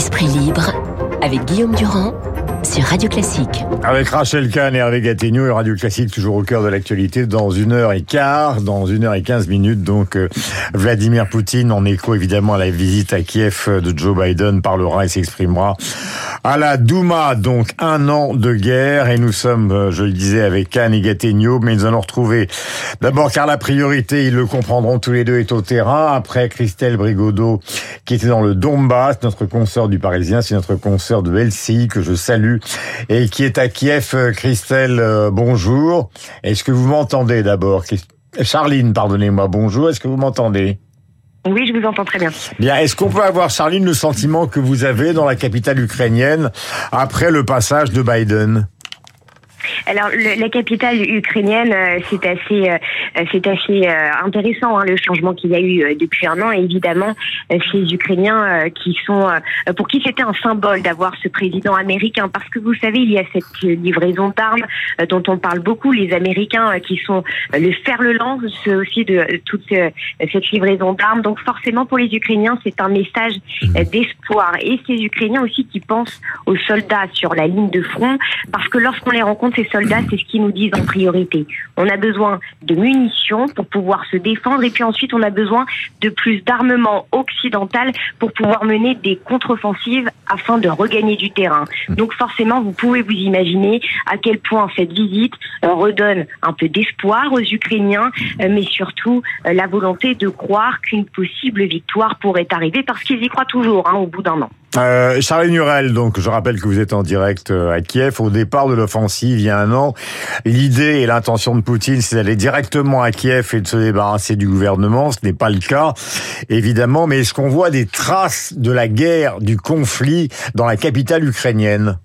Esprit libre avec Guillaume Durand sur Radio Classique. Avec Rachel Kahn et Hervé Gattegno et Radio Classique toujours au cœur de l'actualité dans une heure et quart, dans une heure et quinze minutes. Donc euh, Vladimir Poutine, en écho évidemment à la visite à Kiev de Joe Biden, parlera et s'exprimera à la Douma. Donc un an de guerre et nous sommes, euh, je le disais, avec Kahn et Gattegno, mais nous allons retrouver d'abord car la priorité, ils le comprendront tous les deux, est au terrain. Après Christelle Brigodeau qui était dans le Donbass, notre consoeur du Parisien, c'est notre consoeur de LCI que je salue et qui est à Kiev. Euh, Christelle, euh, bonjour. Est-ce que vous m'entendez d'abord? Charline, pardonnez-moi, bonjour. Est-ce que vous m'entendez? Oui, je vous entends très bien. Bien, est-ce qu'on peut avoir, Charline, le sentiment que vous avez dans la capitale ukrainienne après le passage de Biden? Alors, le, la capitale ukrainienne, euh, c'est assez, euh, c'est assez euh, intéressant hein, le changement qu'il y a eu depuis un an. Et évidemment, ces Ukrainiens qui sont, pour qui c'était un symbole d'avoir ce président américain, parce que vous savez, il y a cette livraison d'armes dont on parle beaucoup. Les Américains qui sont le fer le lance aussi de toute cette livraison d'armes. Donc, forcément, pour les Ukrainiens, c'est un message mmh. d'espoir. Et ces Ukrainiens aussi qui pensent aux soldats sur la ligne de front, parce que lorsqu'on les rencontre ces soldats, c'est ce qu'ils nous disent en priorité. On a besoin de munitions pour pouvoir se défendre et puis ensuite on a besoin de plus d'armement occidental pour pouvoir mener des contre-offensives afin de regagner du terrain. Donc forcément, vous pouvez vous imaginer à quel point cette visite euh, redonne un peu d'espoir aux Ukrainiens, euh, mais surtout euh, la volonté de croire qu'une possible victoire pourrait arriver parce qu'ils y croient toujours hein, au bout d'un an. Euh, Charlie Nurel, donc je rappelle que vous êtes en direct euh, à Kiev. Au départ de l'offensive, il y a un an, l'idée et l'intention de Poutine, c'est d'aller directement à Kiev et de se débarrasser du gouvernement. Ce n'est pas le cas, évidemment. Mais est-ce qu'on voit des traces de la guerre, du conflit dans la capitale ukrainienne?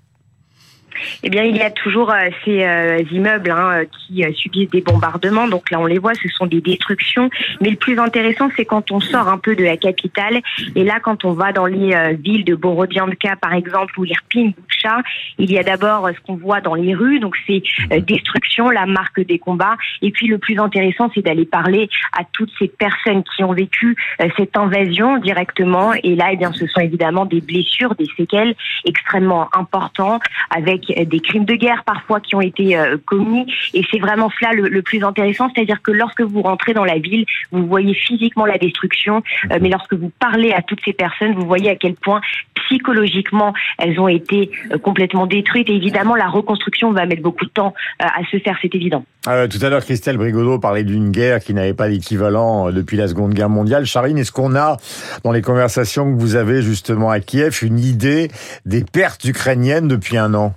Eh bien, il y a toujours euh, ces euh, immeubles hein, qui euh, subissent des bombardements. Donc là, on les voit, ce sont des destructions. Mais le plus intéressant, c'est quand on sort un peu de la capitale. Et là, quand on va dans les villes de Borodianka, par exemple, ou Irpin, Boucha, il y a d'abord ce qu'on voit dans les rues. Donc c'est destruction, la marque des combats. Et puis le plus intéressant, c'est d'aller parler à toutes ces personnes qui ont vécu cette invasion directement. Et là, eh bien, ce sont évidemment des blessures, des séquelles extrêmement importantes avec des crimes de guerre parfois qui ont été euh, commis. Et c'est vraiment cela le, plus intéressant, c'est-à-dire que lorsque vous rentrez dans la ville, vous voyez physiquement la destruction, euh, mais lorsque vous parlez à toutes ces personnes, vous voyez à quel point psychologiquement elles ont été euh, complètement détruites. Et évidemment, la reconstruction va mettre beaucoup de temps à se faire, c'est évident. tout à l'heure, Christelle Brigodeau parlait d'une guerre qui n'avait pas d'équivalent depuis la Seconde Guerre mondiale. Charine, est-ce qu'on a, dans les conversations que vous avez justement à Kiev, une idée des pertes ukrainiennes depuis un an?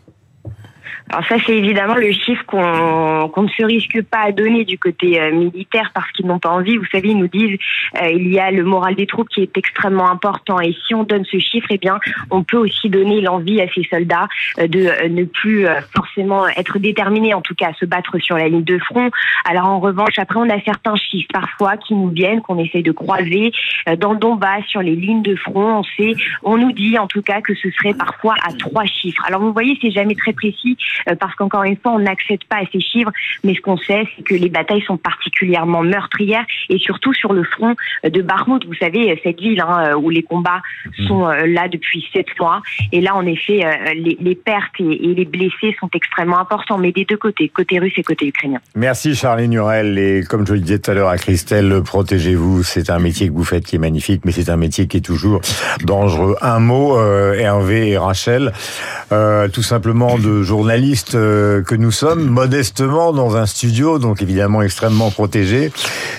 Alors ça, c'est évidemment le chiffre qu'on ne se risque pas à donner du côté euh, militaire parce qu'ils n'ont pas envie. Vous savez, ils nous disent euh, il y a le moral des troupes qui est extrêmement important et si on donne ce chiffre, eh bien, on peut aussi donner l'envie à ces soldats euh, de ne plus forcément être déterminés, en tout cas, à se battre sur la ligne de front. Alors en revanche, après, on a certains chiffres parfois qui nous viennent, qu'on essaye de croiser dans le Donbass, sur les lignes de front. On sait, on nous dit en tout cas que ce serait parfois à trois chiffres. Alors vous voyez, c'est jamais très précis euh, parce qu'encore une fois, on n'accède pas à ces chiffres, mais ce qu'on sait, c'est que les batailles sont particulièrement meurtrières et surtout sur le front de Bakhmut. Vous savez, cette ville hein, où les combats mmh. sont euh, là depuis sept mois. Et là, en effet, euh, les, pertes et, les blessés sont extrêmement importants, mais des deux côtés, côté russe et côté ukrainien. Merci Charlie Nurel. Et comme je le disais tout à l'heure à Christelle, protégez-vous. C'est un métier que vous faites qui est magnifique, mais c'est un métier qui est toujours dangereux. Un mot, Hervé et Rachel, tout simplement de journaliste euh, que nous sommes, modestement dans un studio, donc évidemment extrêmement protégé.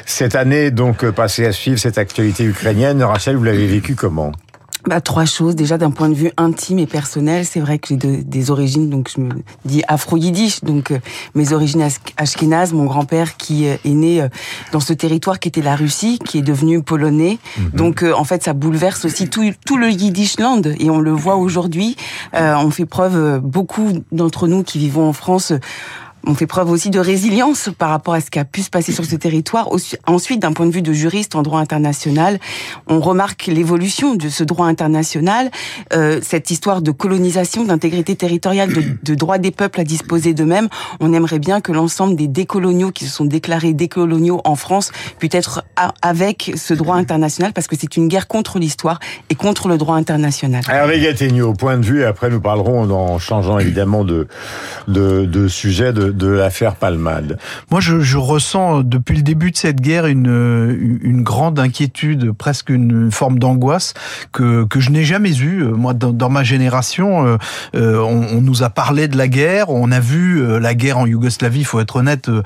Cette année, donc, euh, passée à suivre cette actualité ukrainienne. Rachel, vous l'avez vécu comment? Bah, trois choses. Déjà, d'un point de vue intime et personnel, c'est vrai que j'ai des origines, donc je me dis afro-yiddish, donc euh, mes origines ashkénazes, mon grand-père qui est né dans ce territoire qui était la Russie, qui est devenu polonais. Mhm. Donc, en fait, ça bouleverse aussi tout, tout le Yiddishland, et on le voit aujourd'hui. on fait preuve, beaucoup d'entre nous qui vivons en France, on fait preuve aussi de résilience par rapport à ce qui a pu se passer sur ce territoire. Ensuite, d'un point de vue de juriste en droit international, on remarque l'évolution de ce droit international, euh, cette histoire de colonisation, d'intégrité territoriale, de, droit des peuples à disposer d'eux-mêmes. On aimerait bien que l'ensemble des décoloniaux qui se sont déclarés décoloniaux en France puissent être avec ce droit international, parce que c'est une guerre contre l'histoire et contre le droit international. Hervé Gattegno, point de vue, après nous parlerons en changeant évidemment de, de, de sujet de, de l'affaire Palmade. Moi, je, je, ressens depuis le début de cette guerre une, une grande inquiétude, presque une forme d'angoisse que, que je n'ai jamais eue. Moi, dans, dans ma génération, euh, euh on, on, nous a parlé de la guerre, on a vu euh, la guerre en Yougoslavie. Il faut être honnête, euh,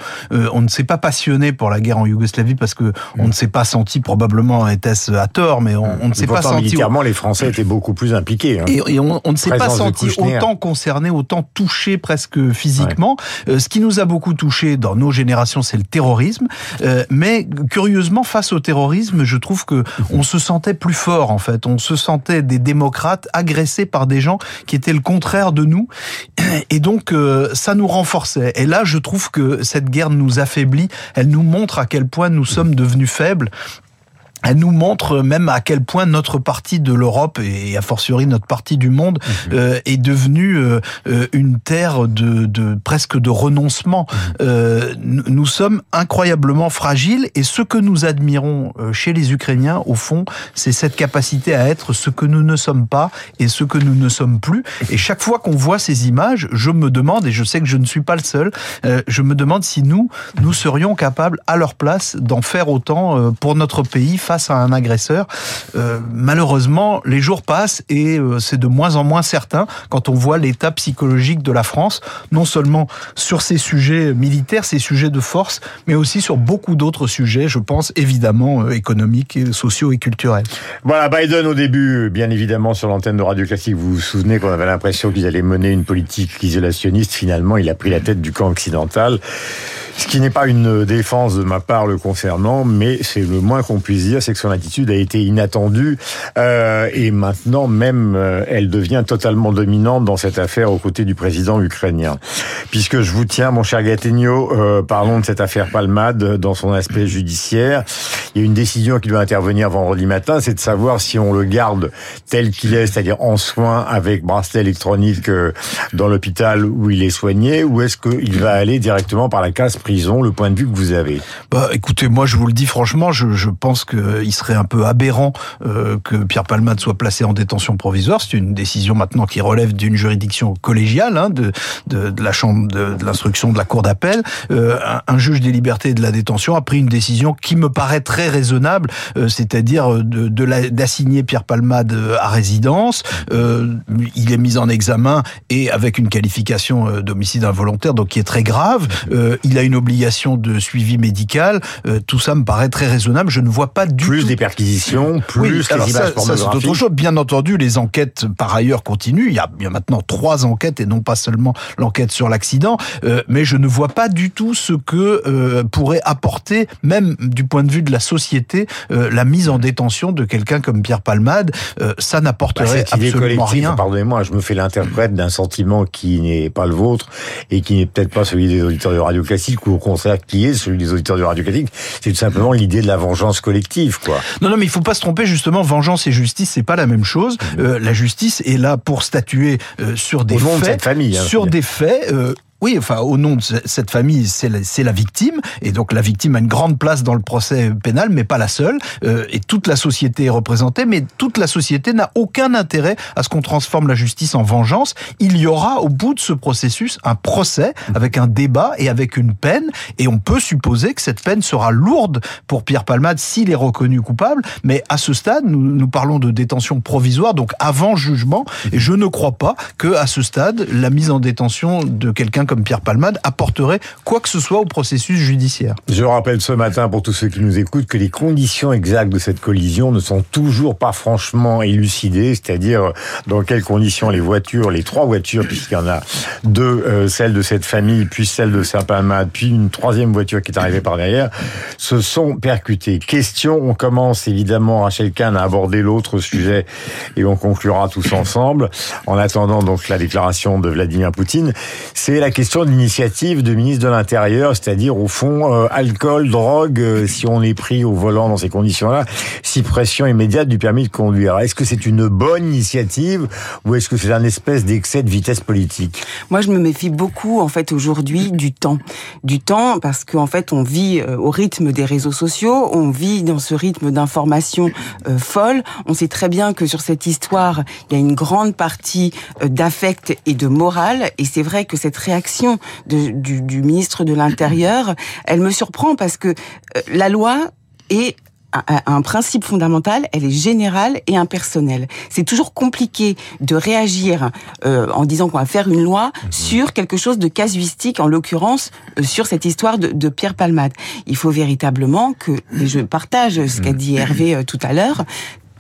on ne s'est pas passionné pour la guerre en Yougoslavie parce que on ne s'est pas senti probablement était-ce à tort, mais on, on ne s'est pas senti. Militairement, les Français étaient beaucoup plus impliqués. Hein. Et, et, on, on ne s'est pas senti autant concerné, autant touché presque physiquement. Ouais. Ce qui nous a beaucoup touché dans nos générations, c'est le terrorisme. Euh, mais curieusement, face au terrorisme, je trouve que on se sentait plus fort en fait. On se sentait des démocrates agressés par des gens qui étaient le contraire de nous, et donc euh, ça nous renforçait. Et là, je trouve que cette guerre nous affaiblit. Elle nous montre à quel point nous sommes devenus faibles elle nous montre même à quel point notre partie de l'Europe et a fortiori notre partie du monde mmh. euh, est devenue euh, une terre de, de, presque de renoncement. Mmh. Euh, nous sommes incroyablement fragiles et ce que nous admirons euh, chez les Ukrainiens, au fond, c'est cette capacité à être ce que nous ne sommes pas et ce que nous ne sommes plus. Et chaque fois qu'on voit ces images, je me demande, et je sais que je ne suis pas le seul, euh, je me demande si nous, nous serions capables à leur place d'en faire autant euh, pour notre pays face à un agresseur. Euh, malheureusement, les jours passent et euh, c'est de moins en moins certain quand on voit l'état psychologique de la France, non seulement sur ces sujets militaires, ces sujets de force, mais aussi sur beaucoup d'autres sujets, je pense évidemment euh, économiques, sociaux et culturels. Voilà, Biden au début, bien évidemment sur l'antenne de Radio Classique, vous vous souvenez qu'on avait l'impression qu'ils allaient mener une politique isolationniste. Finalement, il a pris la tête du camp occidental. Ce qui n'est pas une défense de ma part le concernant, mais c'est le moins qu'on puisse dire, c'est que son attitude a été inattendue euh, et maintenant même euh, elle devient totalement dominante dans cette affaire aux côtés du président ukrainien. Puisque je vous tiens, mon cher Gattegno, euh, parlons de cette affaire Palmade dans son aspect judiciaire. Il y a une décision qui doit intervenir vendredi matin, c'est de savoir si on le garde tel qu'il est, c'est-à-dire en soins avec bracelet électronique euh, dans l'hôpital où il est soigné, ou est-ce qu'il va aller directement par la case prison, le point de vue que vous avez bah, Écoutez, moi je vous le dis franchement, je, je pense qu'il serait un peu aberrant euh, que Pierre Palmade soit placé en détention provisoire. C'est une décision maintenant qui relève d'une juridiction collégiale, hein, de, de, de, la chambre de, de l'instruction de la cour d'appel. Euh, un, juge des libertés et de la détention a pris une décision qui me paraît très raisonnable, euh, c'est-à-dire de, de d'assigner Pierre Palmade à résidence. Euh, il est mis en examen et avec une qualification euh, d'homicide involontaire, donc qui est très grave. Euh, il a une obligation de suivi médical. Euh, tout ça me paraît très raisonnable. Je ne vois pas du plus tout... des perquisitions, plus oui, les alors images ça, ça c'est autre chose. Bien entendu, les enquêtes par ailleurs continuent. Il y a, il y a maintenant trois enquêtes et non pas seulement l'enquête sur l'accident. Euh, mais je ne vois pas du tout ce que euh, pourrait apporter, même du point de vue de la société, la mise en détention de quelqu'un comme Pierre Palmade. Ça n'apporterait bah, absolument rien. Pardonnez-moi, je me fais l'interprète d'un sentiment qui n'est pas le vôtre et qui n'est peut-être pas celui des auditeurs de Radio Classique au contraire qui est celui des auditeurs de Radio Classique. C'est tout simplement l'idée de la vengeance collective, quoi. Non, non, mais il faut pas se tromper. Justement, vengeance et justice, c'est pas la même chose. Euh, la justice est là pour statuer euh, sur des Au nom faits, de cette famille, hein, sur des faits. Euh, oui, enfin, au nom de cette famille, c'est la, victime, et donc la victime a une grande place dans le procès pénal, mais pas la seule, euh, et toute la société est représentée, mais toute la société n'a aucun intérêt à ce qu'on transforme la justice en vengeance. Il y aura au bout de ce processus un procès avec un débat et avec une peine, et on peut supposer que cette peine sera lourde pour Pierre Palmade s'il est reconnu coupable, mais à ce stade, nous, nous parlons de détention provisoire, donc avant jugement, et je ne crois pas que à ce stade, la mise en détention de quelqu'un comme Pierre Palmade apporterait quoi que ce soit au processus judiciaire. Je rappelle ce matin pour tous ceux qui nous écoutent que les conditions exactes de cette collision ne sont toujours pas franchement élucidées, c'est-à-dire dans quelles conditions les voitures, les trois voitures, puisqu'il y en a deux, euh, celle de cette famille, puis celle de Saint-Palmade, puis une troisième voiture qui est arrivée par derrière, se sont percutées. Question, on commence évidemment, Rachel Kahn a abordé l'autre sujet et on conclura tous ensemble. En attendant donc la déclaration de Vladimir Poutine, c'est la question Question de ministre de l'Intérieur, c'est-à-dire au fond, euh, alcool, drogue, euh, si on est pris au volant dans ces conditions-là, suppression immédiate du permis de conduire. Est-ce que c'est une bonne initiative ou est-ce que c'est un espèce d'excès de vitesse politique? Moi, je me méfie beaucoup, en fait, aujourd'hui, du temps. Du temps, parce qu'en fait, on vit euh, au rythme des réseaux sociaux, on vit dans ce rythme d'information folle. On sait très bien que sur cette histoire, il y a une grande partie d'affect et de morale, et c'est vrai que cette réaction du, ministre de l'Intérieur, elle me surprend parce que euh, la loi est un principe fondamental, elle est générale et impersonnelle. C'est toujours compliqué de réagir euh, en disant qu'on va faire une loi mhm. sur quelque chose de casuistique, en l'occurrence euh, sur cette histoire de, Pierre Palmade. Il faut véritablement que, et je partage ce qu'a mhm. dit Hervé tout à l'heure,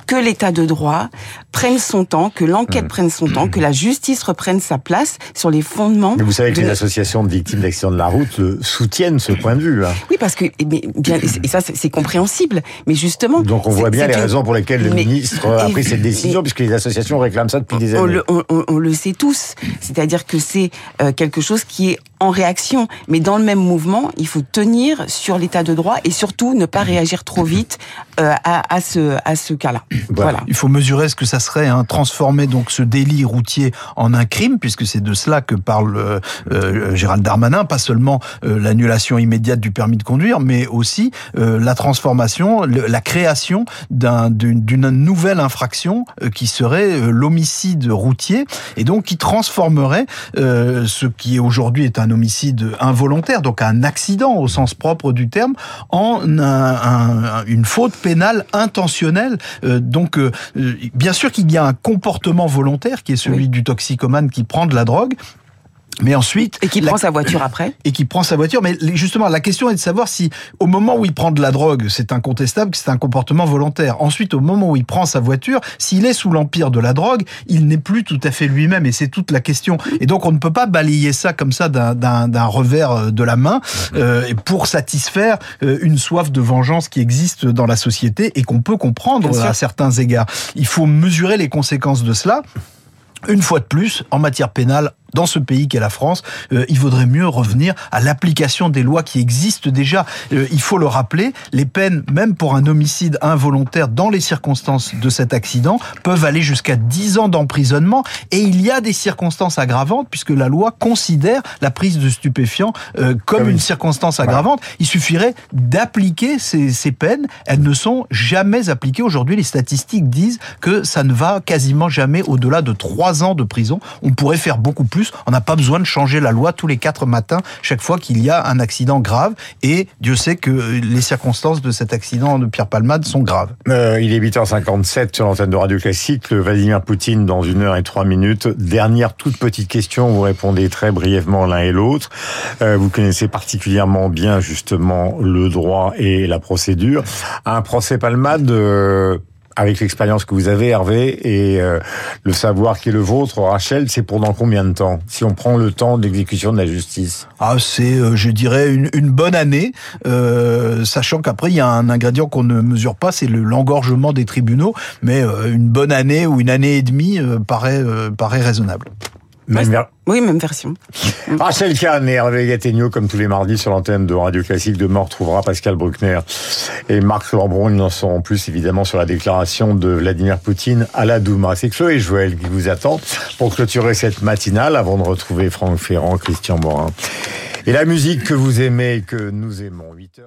que l'état de droit prenne son temps, que l'enquête mmh. prenne son temps, que la justice reprenne sa place sur les fondements. Mais vous savez que les associations de victimes d'accidents de la route euh, soutiennent ce point de vue. Hein. Oui, parce que mais bien, et ça c'est compréhensible, mais justement. Donc on voit bien les raisons pour lesquelles le ministre a pris cette décision, puisque les associations réclament ça depuis des années. On le, sait tous, c'est-à-dire que c'est euh, quelque chose qui est en réaction, mais dans le même mouvement, il faut tenir sur l'état de droit et surtout ne pas réagir trop vite euh, à, à ce à ce cas-là. Voilà. Il faut mesurer ce que ça serait, hein, transformer donc ce délit routier en un crime, puisque c'est de cela que parle euh, euh Gérald Darmanin, pas seulement euh, l'annulation immédiate du permis de conduire, mais aussi la transformation, la création d'une nouvelle infraction qui serait l'homicide routier, et donc qui transformerait ce qui aujourd'hui est un homicide involontaire, donc un accident au sens propre du terme, en un, un, une faute pénale intentionnelle. Donc, euh, euh, bien sûr qu'il y a un comportement volontaire qui est celui du toxicomane qui prend de la drogue, mais ensuite. Et qui prend sa voiture après Et qui prend sa voiture. Mais justement, la question est de savoir si, au moment où il prend de la drogue, c'est incontestable que c'est un comportement volontaire. Ensuite, au moment où il prend sa voiture, s'il est sous l'empire de la drogue, il n'est plus tout à fait lui-même. Et c'est toute la question. Et donc, on ne peut pas balayer ça comme ça d'un revers euh, de la main euh, pour satisfaire euh, une soif de vengeance qui existe dans la société et qu'on peut comprendre à certains égards. Il faut mesurer les conséquences de cela. Une fois de plus, en matière pénale, dans ce pays qu'est la France, euh, il vaudrait mieux revenir à l'application des lois qui existent déjà. Euh, il faut le rappeler, les peines, même pour un homicide involontaire dans les circonstances de cet accident, peuvent aller jusqu'à 10 ans d'emprisonnement. Et il y a des circonstances aggravantes, puisque la loi considère la prise de stupéfiants euh, comme une circonstance aggravante. Il suffirait d'appliquer ces, ces peines. Elles ne sont jamais appliquées. Aujourd'hui, les statistiques disent que ça ne va quasiment jamais au-delà de 3 ans de prison. On pourrait faire beaucoup plus on n'a pas besoin de changer la loi tous les quatre matins chaque fois qu'il y a un accident grave. Et Dieu sait que les circonstances de cet accident de Pierre Palmade sont graves. Euh, il est 8h57 sur l'antenne de Radio Classique. Vladimir Poutine dans une heure et trois minutes. Dernière toute petite question, vous répondez très brièvement l'un et l'autre. Euh, vous connaissez particulièrement bien justement le droit et la procédure. Un procès Palmade... Euh, avec l'expérience que vous avez, Hervé, et euh, le savoir qui est le vôtre, Rachel, c'est pendant combien de temps Si on prend le temps d'exécution de la justice? Ah, c'est, euh, je dirais, une, bonne année, euh, sachant qu'après, il y a un ingrédient qu'on ne mesure pas, c'est l'engorgement des tribunaux, mais une bonne année ou une année et demie paraît, paraît raisonnable. Oui, même version. Rachel Kahn et Hervé Gattegno, comme tous les mardis sur l'antenne de Radio Classique. Demain, on retrouvera Pascal Bruckner et Marc Lambron. Ils en seront plus, évidemment, sur la déclaration de Vladimir Poutine à la Douma. C'est Chloé Joël qui vous attend pour clôturer cette matinale avant de retrouver Franck Ferrand, Christian Morin. Et la musique que vous aimez et que nous aimons. 8h